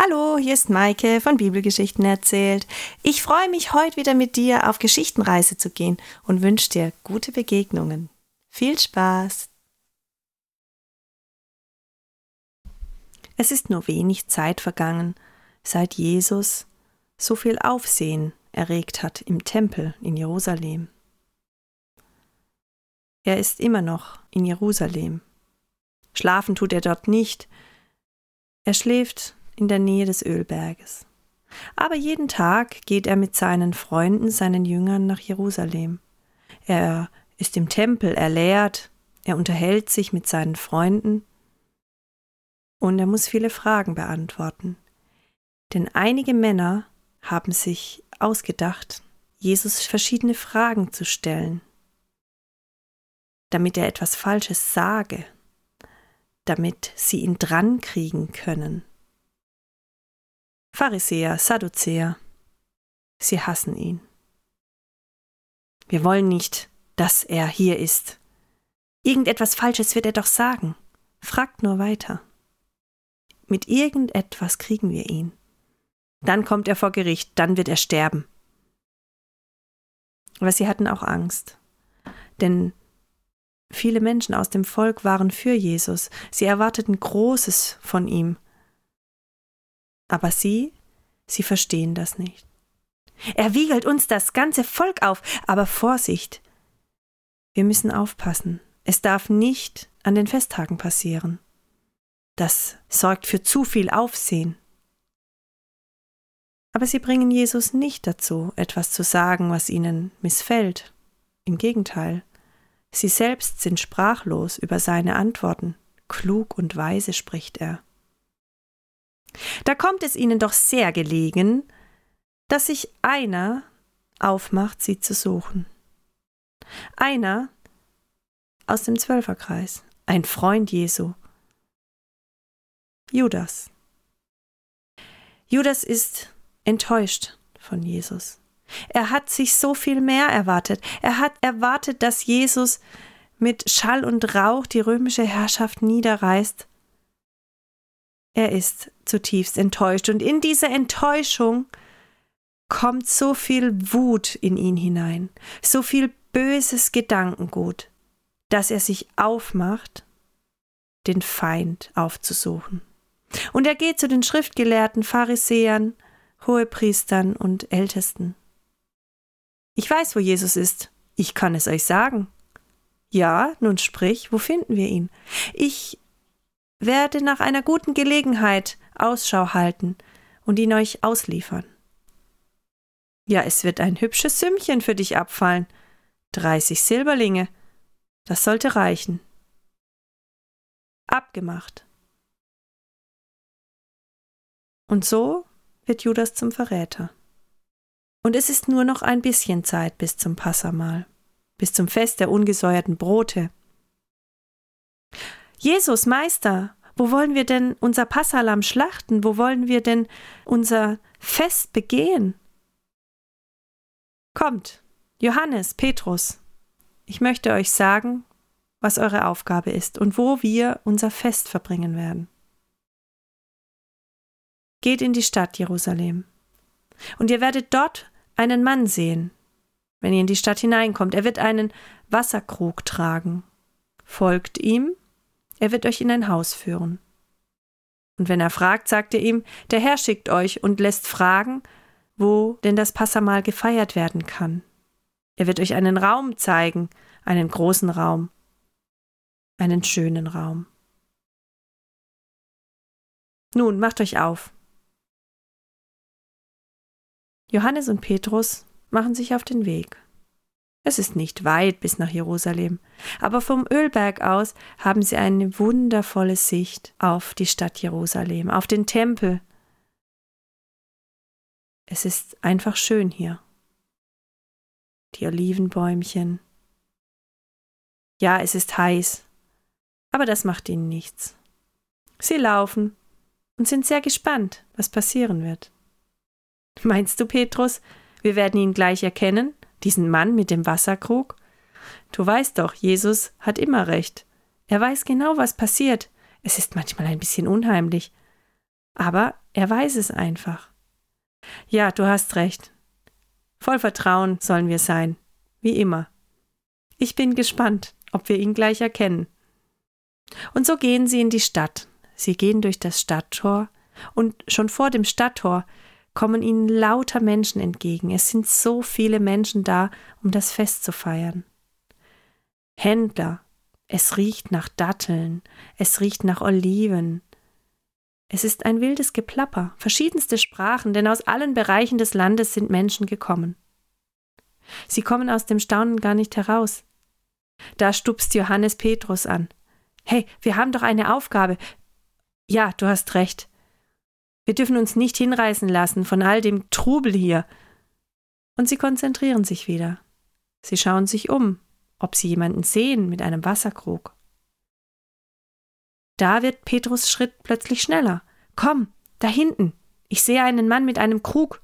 Hallo, hier ist Maike von Bibelgeschichten erzählt. Ich freue mich, heute wieder mit dir auf Geschichtenreise zu gehen und wünsche dir gute Begegnungen. Viel Spaß! Es ist nur wenig Zeit vergangen, seit Jesus so viel Aufsehen erregt hat im Tempel in Jerusalem. Er ist immer noch in Jerusalem. Schlafen tut er dort nicht. Er schläft in der Nähe des Ölberges. Aber jeden Tag geht er mit seinen Freunden, seinen Jüngern nach Jerusalem. Er ist im Tempel, er lehrt, er unterhält sich mit seinen Freunden und er muss viele Fragen beantworten. Denn einige Männer haben sich ausgedacht, Jesus verschiedene Fragen zu stellen, damit er etwas Falsches sage, damit sie ihn drankriegen können. Pharisäer, Sadduzäer. Sie hassen ihn. Wir wollen nicht, dass er hier ist. Irgendetwas Falsches wird er doch sagen. Fragt nur weiter. Mit irgendetwas kriegen wir ihn. Dann kommt er vor Gericht, dann wird er sterben. Aber sie hatten auch Angst. Denn viele Menschen aus dem Volk waren für Jesus. Sie erwarteten Großes von ihm. Aber sie, sie verstehen das nicht. Er wiegelt uns das ganze Volk auf, aber Vorsicht! Wir müssen aufpassen. Es darf nicht an den Festtagen passieren. Das sorgt für zu viel Aufsehen. Aber sie bringen Jesus nicht dazu, etwas zu sagen, was ihnen missfällt. Im Gegenteil, sie selbst sind sprachlos über seine Antworten. Klug und weise spricht er. Da kommt es ihnen doch sehr gelegen, dass sich einer aufmacht, sie zu suchen. Einer aus dem Zwölferkreis, ein Freund Jesu. Judas. Judas ist enttäuscht von Jesus. Er hat sich so viel mehr erwartet. Er hat erwartet, dass Jesus mit Schall und Rauch die römische Herrschaft niederreißt er ist zutiefst enttäuscht und in diese Enttäuschung kommt so viel Wut in ihn hinein, so viel böses Gedankengut, dass er sich aufmacht, den Feind aufzusuchen. Und er geht zu den Schriftgelehrten, Pharisäern, Hohepriestern und Ältesten. Ich weiß, wo Jesus ist. Ich kann es euch sagen. Ja, nun sprich, wo finden wir ihn? Ich werde nach einer guten Gelegenheit Ausschau halten und ihn euch ausliefern. Ja, es wird ein hübsches Sümmchen für dich abfallen. Dreißig Silberlinge. Das sollte reichen. Abgemacht. Und so wird Judas zum Verräter. Und es ist nur noch ein bisschen Zeit bis zum Passamal, bis zum Fest der ungesäuerten Brote. Jesus, Meister, wo wollen wir denn unser Passalam schlachten? Wo wollen wir denn unser Fest begehen? Kommt, Johannes, Petrus, ich möchte euch sagen, was eure Aufgabe ist und wo wir unser Fest verbringen werden. Geht in die Stadt Jerusalem, und ihr werdet dort einen Mann sehen, wenn ihr in die Stadt hineinkommt. Er wird einen Wasserkrug tragen. Folgt ihm er wird euch in ein Haus führen. Und wenn er fragt, sagt ihr ihm, der Herr schickt euch und lässt fragen, wo denn das Passamal gefeiert werden kann. Er wird euch einen Raum zeigen, einen großen Raum, einen schönen Raum. Nun, macht euch auf. Johannes und Petrus machen sich auf den Weg. Es ist nicht weit bis nach Jerusalem, aber vom Ölberg aus haben sie eine wundervolle Sicht auf die Stadt Jerusalem, auf den Tempel. Es ist einfach schön hier. Die Olivenbäumchen. Ja, es ist heiß, aber das macht ihnen nichts. Sie laufen und sind sehr gespannt, was passieren wird. Meinst du, Petrus, wir werden ihn gleich erkennen? Diesen Mann mit dem Wasserkrug? Du weißt doch, Jesus hat immer recht. Er weiß genau, was passiert. Es ist manchmal ein bisschen unheimlich. Aber Er weiß es einfach. Ja, du hast recht. Voll Vertrauen sollen wir sein, wie immer. Ich bin gespannt, ob wir ihn gleich erkennen. Und so gehen sie in die Stadt. Sie gehen durch das Stadttor, und schon vor dem Stadttor kommen ihnen lauter Menschen entgegen. Es sind so viele Menschen da, um das Fest zu feiern. Händler, es riecht nach Datteln, es riecht nach Oliven. Es ist ein wildes Geplapper, verschiedenste Sprachen, denn aus allen Bereichen des Landes sind Menschen gekommen. Sie kommen aus dem Staunen gar nicht heraus. Da stupst Johannes Petrus an. Hey, wir haben doch eine Aufgabe. Ja, du hast recht. Wir dürfen uns nicht hinreißen lassen von all dem Trubel hier. Und sie konzentrieren sich wieder. Sie schauen sich um, ob sie jemanden sehen mit einem Wasserkrug. Da wird Petrus Schritt plötzlich schneller. Komm, da hinten. Ich sehe einen Mann mit einem Krug.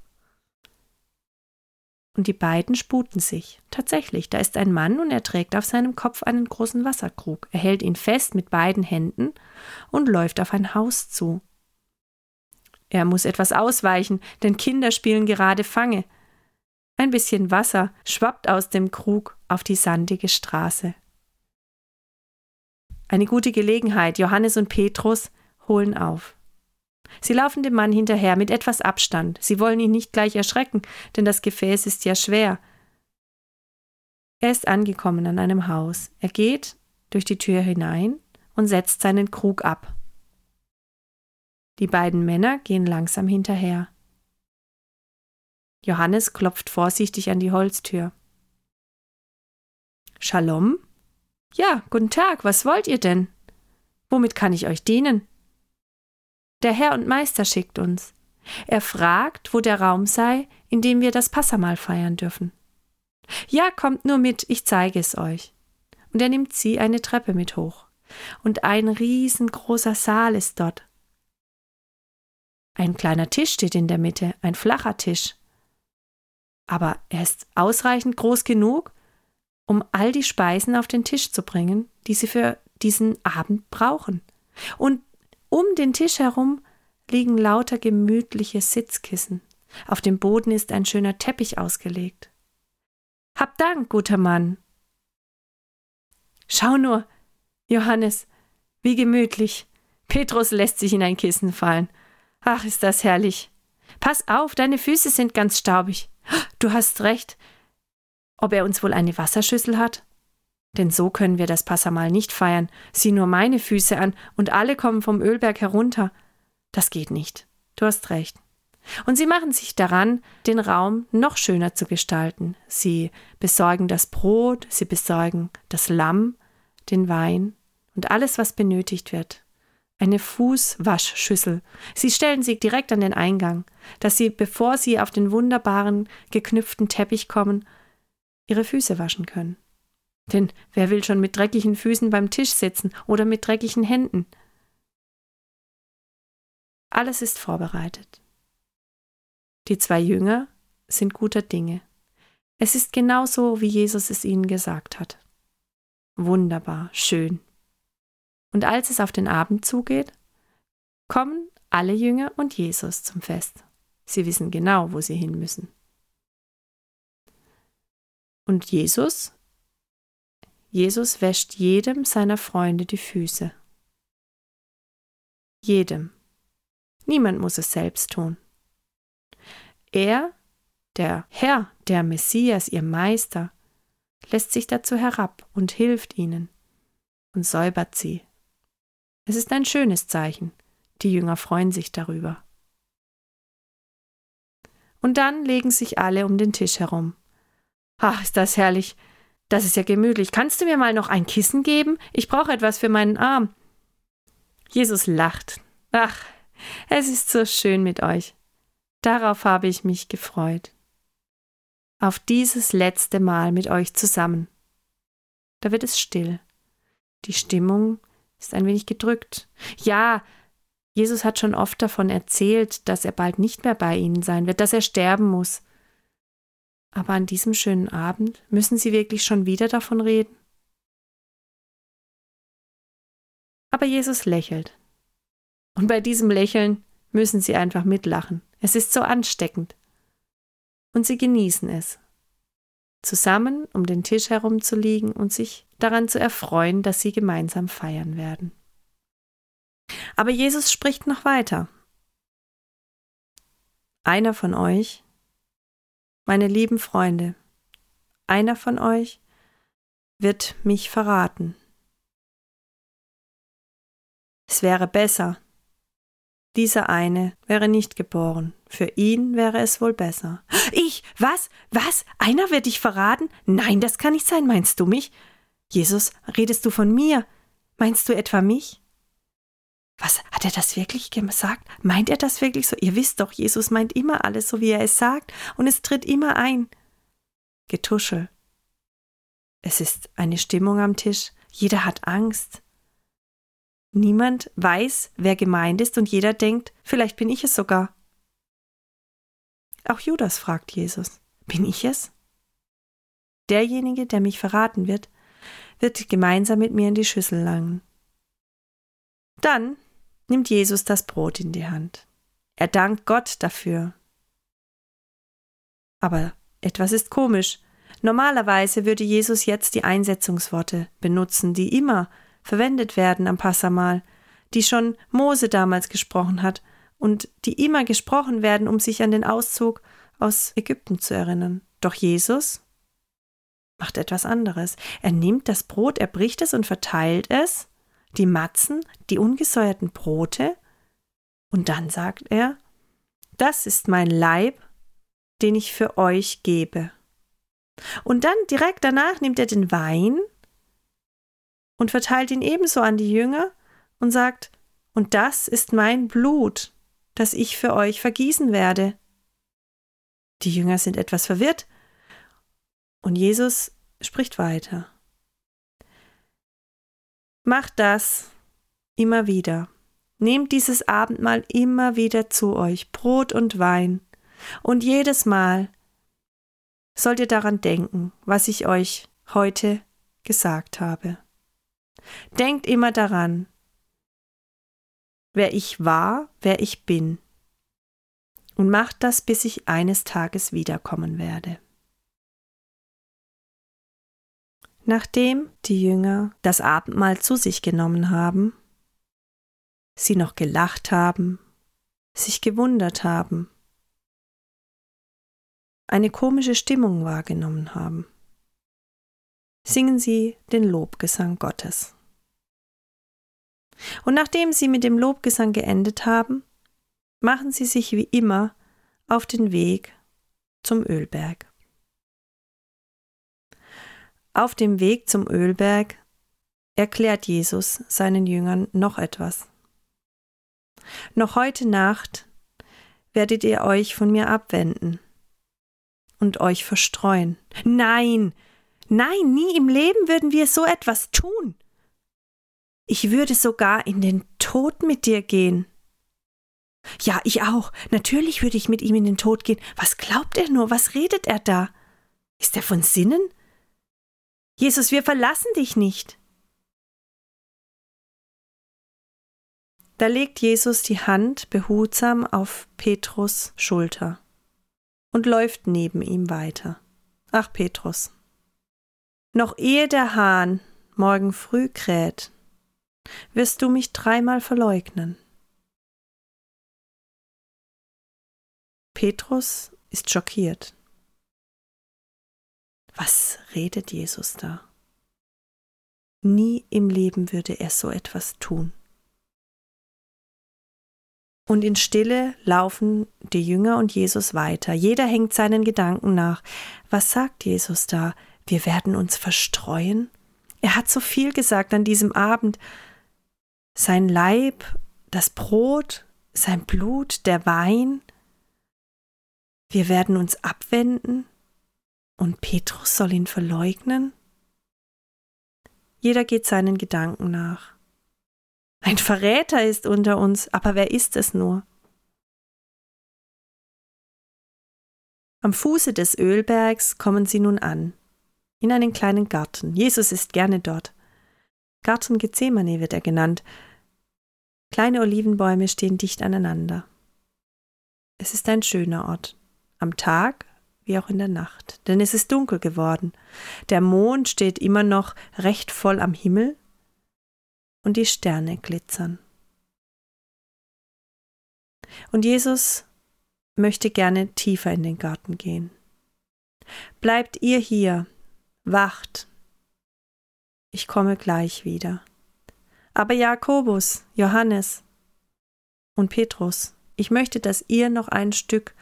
Und die beiden sputen sich. Tatsächlich, da ist ein Mann und er trägt auf seinem Kopf einen großen Wasserkrug. Er hält ihn fest mit beiden Händen und läuft auf ein Haus zu. Er muss etwas ausweichen, denn Kinder spielen gerade Fange. Ein bisschen Wasser schwappt aus dem Krug auf die sandige Straße. Eine gute Gelegenheit, Johannes und Petrus holen auf. Sie laufen dem Mann hinterher mit etwas Abstand. Sie wollen ihn nicht gleich erschrecken, denn das Gefäß ist ja schwer. Er ist angekommen an einem Haus. Er geht durch die Tür hinein und setzt seinen Krug ab. Die beiden Männer gehen langsam hinterher. Johannes klopft vorsichtig an die Holztür. Shalom? Ja, guten Tag, was wollt ihr denn? Womit kann ich euch dienen? Der Herr und Meister schickt uns. Er fragt, wo der Raum sei, in dem wir das Passamal feiern dürfen. Ja, kommt nur mit, ich zeige es euch. Und er nimmt sie eine Treppe mit hoch. Und ein riesengroßer Saal ist dort, ein kleiner Tisch steht in der Mitte, ein flacher Tisch. Aber er ist ausreichend groß genug, um all die Speisen auf den Tisch zu bringen, die sie für diesen Abend brauchen. Und um den Tisch herum liegen lauter gemütliche Sitzkissen. Auf dem Boden ist ein schöner Teppich ausgelegt. Hab Dank, guter Mann. Schau nur, Johannes, wie gemütlich. Petrus lässt sich in ein Kissen fallen. Ach, ist das herrlich. Pass auf, deine Füße sind ganz staubig. Du hast recht. Ob er uns wohl eine Wasserschüssel hat? Denn so können wir das Passamal nicht feiern. Sieh nur meine Füße an und alle kommen vom Ölberg herunter. Das geht nicht. Du hast recht. Und sie machen sich daran, den Raum noch schöner zu gestalten. Sie besorgen das Brot, sie besorgen das Lamm, den Wein und alles, was benötigt wird eine Fußwaschschüssel. Sie stellen sie direkt an den Eingang, dass sie, bevor sie auf den wunderbaren geknüpften Teppich kommen, ihre Füße waschen können. Denn wer will schon mit dreckigen Füßen beim Tisch sitzen oder mit dreckigen Händen? Alles ist vorbereitet. Die zwei Jünger sind guter Dinge. Es ist genauso, wie Jesus es ihnen gesagt hat. Wunderbar, schön, und als es auf den Abend zugeht, kommen alle Jünger und Jesus zum Fest. Sie wissen genau, wo sie hin müssen. Und Jesus? Jesus wäscht jedem seiner Freunde die Füße. Jedem. Niemand muss es selbst tun. Er, der Herr, der Messias, ihr Meister, lässt sich dazu herab und hilft ihnen und säubert sie es ist ein schönes Zeichen. Die Jünger freuen sich darüber. Und dann legen sich alle um den Tisch herum. Ach, ist das herrlich. Das ist ja gemütlich. Kannst du mir mal noch ein Kissen geben? Ich brauche etwas für meinen Arm. Jesus lacht. Ach, es ist so schön mit euch. Darauf habe ich mich gefreut. Auf dieses letzte Mal mit euch zusammen. Da wird es still. Die Stimmung ist ein wenig gedrückt. Ja, Jesus hat schon oft davon erzählt, dass er bald nicht mehr bei ihnen sein wird, dass er sterben muss. Aber an diesem schönen Abend müssen sie wirklich schon wieder davon reden? Aber Jesus lächelt. Und bei diesem Lächeln müssen sie einfach mitlachen. Es ist so ansteckend. Und sie genießen es. Zusammen um den Tisch herum zu liegen und sich daran zu erfreuen, dass sie gemeinsam feiern werden. Aber Jesus spricht noch weiter. Einer von euch, meine lieben Freunde, einer von euch wird mich verraten. Es wäre besser, dieser eine wäre nicht geboren. Für ihn wäre es wohl besser. Ich? Was? Was? Einer wird dich verraten? Nein, das kann nicht sein. Meinst du mich? Jesus, redest du von mir? Meinst du etwa mich? Was hat er das wirklich gesagt? Meint er das wirklich so? Ihr wisst doch, Jesus meint immer alles so, wie er es sagt, und es tritt immer ein. Getuschel. Es ist eine Stimmung am Tisch. Jeder hat Angst. Niemand weiß, wer gemeint ist, und jeder denkt, vielleicht bin ich es sogar. Auch Judas fragt Jesus, bin ich es? Derjenige, der mich verraten wird, wird gemeinsam mit mir in die Schüssel langen. Dann nimmt Jesus das Brot in die Hand. Er dankt Gott dafür. Aber etwas ist komisch. Normalerweise würde Jesus jetzt die Einsetzungsworte benutzen, die immer verwendet werden am Passamal, die schon Mose damals gesprochen hat und die immer gesprochen werden, um sich an den Auszug aus Ägypten zu erinnern. Doch Jesus macht etwas anderes. Er nimmt das Brot, er bricht es und verteilt es die Matzen, die ungesäuerten Brote, und dann sagt er, das ist mein Leib, den ich für euch gebe. Und dann direkt danach nimmt er den Wein und verteilt ihn ebenso an die Jünger und sagt, und das ist mein Blut, das ich für euch vergießen werde. Die Jünger sind etwas verwirrt und Jesus spricht weiter. Macht das immer wieder. Nehmt dieses Abendmahl immer wieder zu euch, Brot und Wein. Und jedes Mal sollt ihr daran denken, was ich euch heute gesagt habe. Denkt immer daran, wer ich war, wer ich bin. Und macht das, bis ich eines Tages wiederkommen werde. Nachdem die Jünger das Abendmahl zu sich genommen haben, sie noch gelacht haben, sich gewundert haben, eine komische Stimmung wahrgenommen haben, singen sie den Lobgesang Gottes. Und nachdem sie mit dem Lobgesang geendet haben, machen sie sich wie immer auf den Weg zum Ölberg. Auf dem Weg zum Ölberg erklärt Jesus seinen Jüngern noch etwas. Noch heute Nacht werdet ihr euch von mir abwenden und euch verstreuen. Nein, nein, nie im Leben würden wir so etwas tun. Ich würde sogar in den Tod mit dir gehen. Ja, ich auch. Natürlich würde ich mit ihm in den Tod gehen. Was glaubt er nur? Was redet er da? Ist er von Sinnen? Jesus, wir verlassen dich nicht. Da legt Jesus die Hand behutsam auf Petrus Schulter und läuft neben ihm weiter. Ach, Petrus, noch ehe der Hahn morgen früh kräht, wirst du mich dreimal verleugnen. Petrus ist schockiert. Was redet Jesus da? Nie im Leben würde er so etwas tun. Und in Stille laufen die Jünger und Jesus weiter. Jeder hängt seinen Gedanken nach. Was sagt Jesus da? Wir werden uns verstreuen? Er hat so viel gesagt an diesem Abend. Sein Leib, das Brot, sein Blut, der Wein. Wir werden uns abwenden. Und Petrus soll ihn verleugnen? Jeder geht seinen Gedanken nach. Ein Verräter ist unter uns, aber wer ist es nur? Am Fuße des Ölbergs kommen sie nun an, in einen kleinen Garten. Jesus ist gerne dort. Garten Gethsemane wird er genannt. Kleine Olivenbäume stehen dicht aneinander. Es ist ein schöner Ort, am Tag wie auch in der Nacht, denn es ist dunkel geworden. Der Mond steht immer noch recht voll am Himmel und die Sterne glitzern. Und Jesus möchte gerne tiefer in den Garten gehen. Bleibt ihr hier, wacht, ich komme gleich wieder. Aber Jakobus, Johannes und Petrus, ich möchte, dass ihr noch ein Stück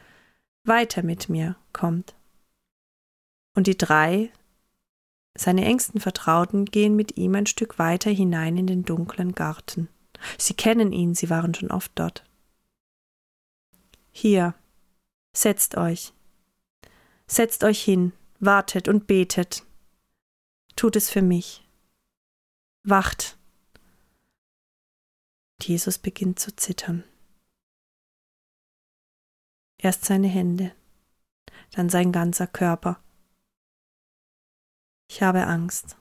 weiter mit mir kommt. Und die drei, seine engsten Vertrauten, gehen mit ihm ein Stück weiter hinein in den dunklen Garten. Sie kennen ihn, sie waren schon oft dort. Hier, setzt euch. Setzt euch hin, wartet und betet. Tut es für mich. Wacht. Jesus beginnt zu zittern. Erst seine Hände, dann sein ganzer Körper. Ich habe Angst.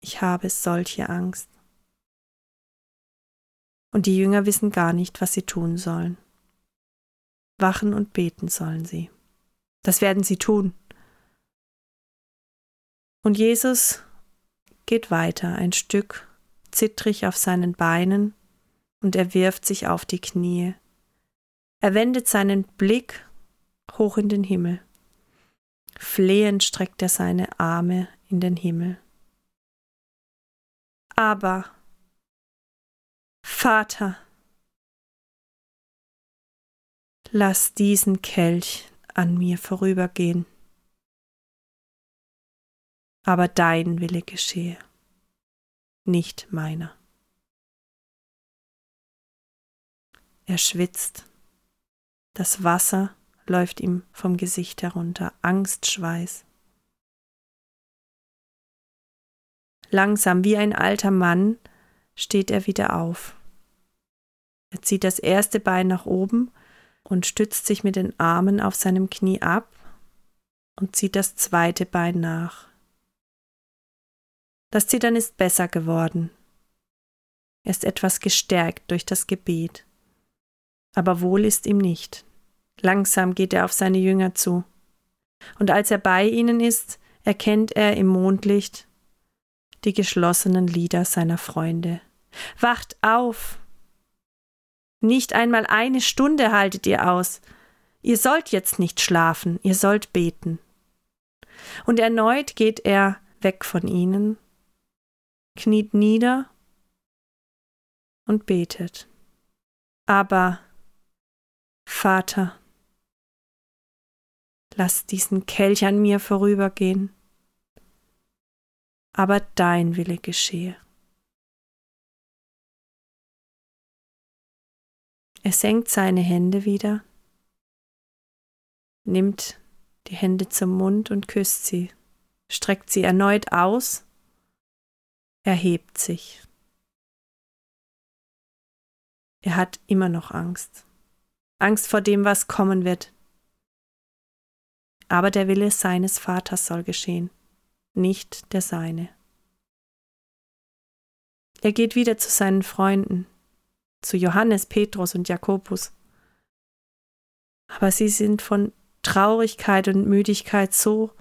Ich habe solche Angst. Und die Jünger wissen gar nicht, was sie tun sollen. Wachen und beten sollen sie. Das werden sie tun. Und Jesus geht weiter ein Stück, zittrig auf seinen Beinen, und er wirft sich auf die Knie. Er wendet seinen Blick hoch in den Himmel. Flehend streckt er seine Arme in den Himmel. Aber, Vater, lass diesen Kelch an mir vorübergehen aber dein Wille geschehe, nicht meiner. Er schwitzt, das Wasser läuft ihm vom Gesicht herunter, Angstschweiß. Langsam wie ein alter Mann steht er wieder auf. Er zieht das erste Bein nach oben und stützt sich mit den Armen auf seinem Knie ab und zieht das zweite Bein nach. Das Zittern ist besser geworden. Er ist etwas gestärkt durch das Gebet. Aber wohl ist ihm nicht. Langsam geht er auf seine Jünger zu. Und als er bei ihnen ist, erkennt er im Mondlicht die geschlossenen Lieder seiner Freunde. Wacht auf! Nicht einmal eine Stunde haltet ihr aus. Ihr sollt jetzt nicht schlafen, ihr sollt beten. Und erneut geht er weg von ihnen kniet nieder und betet. Aber, Vater, lass diesen Kelch an mir vorübergehen, aber dein Wille geschehe. Er senkt seine Hände wieder, nimmt die Hände zum Mund und küsst sie, streckt sie erneut aus erhebt sich. Er hat immer noch Angst. Angst vor dem, was kommen wird. Aber der Wille seines Vaters soll geschehen, nicht der seine. Er geht wieder zu seinen Freunden, zu Johannes, Petrus und Jakobus. Aber sie sind von Traurigkeit und Müdigkeit so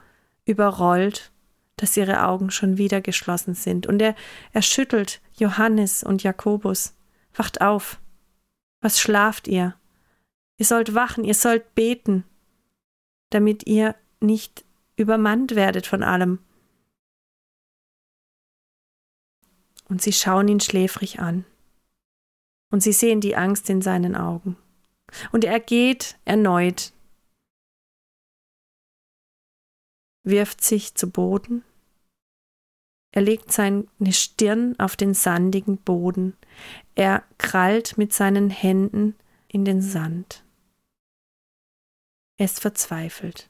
überrollt, dass ihre Augen schon wieder geschlossen sind. Und er, er schüttelt Johannes und Jakobus. Wacht auf. Was schlaft ihr? Ihr sollt wachen, ihr sollt beten, damit ihr nicht übermannt werdet von allem. Und sie schauen ihn schläfrig an. Und sie sehen die Angst in seinen Augen. Und er geht erneut wirft sich zu Boden. Er legt seine Stirn auf den sandigen Boden. Er krallt mit seinen Händen in den Sand. Er ist verzweifelt.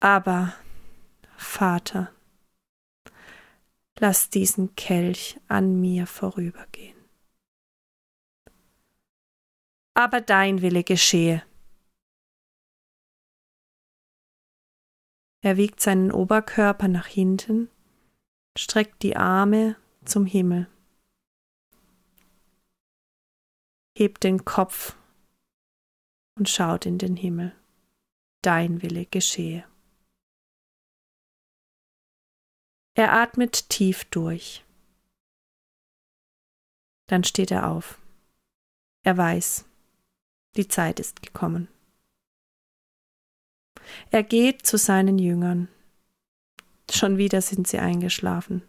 Aber, Vater, lass diesen Kelch an mir vorübergehen. Aber dein Wille geschehe. Er wiegt seinen Oberkörper nach hinten, streckt die Arme zum Himmel. hebt den Kopf und schaut in den Himmel. Dein Wille geschehe. Er atmet tief durch. Dann steht er auf. Er weiß, die Zeit ist gekommen. Er geht zu seinen Jüngern. Schon wieder sind sie eingeschlafen.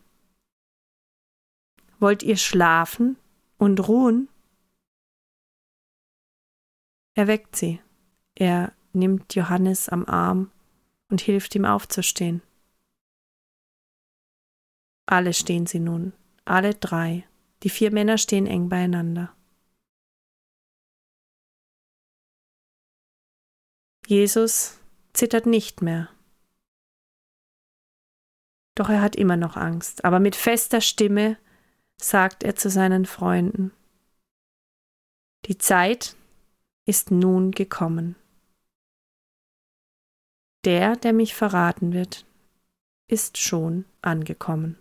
Wollt ihr schlafen und ruhen? Er weckt sie. Er nimmt Johannes am Arm und hilft ihm aufzustehen. Alle stehen sie nun, alle drei. Die vier Männer stehen eng beieinander. Jesus zittert nicht mehr. Doch er hat immer noch Angst, aber mit fester Stimme sagt er zu seinen Freunden, die Zeit ist nun gekommen. Der, der mich verraten wird, ist schon angekommen.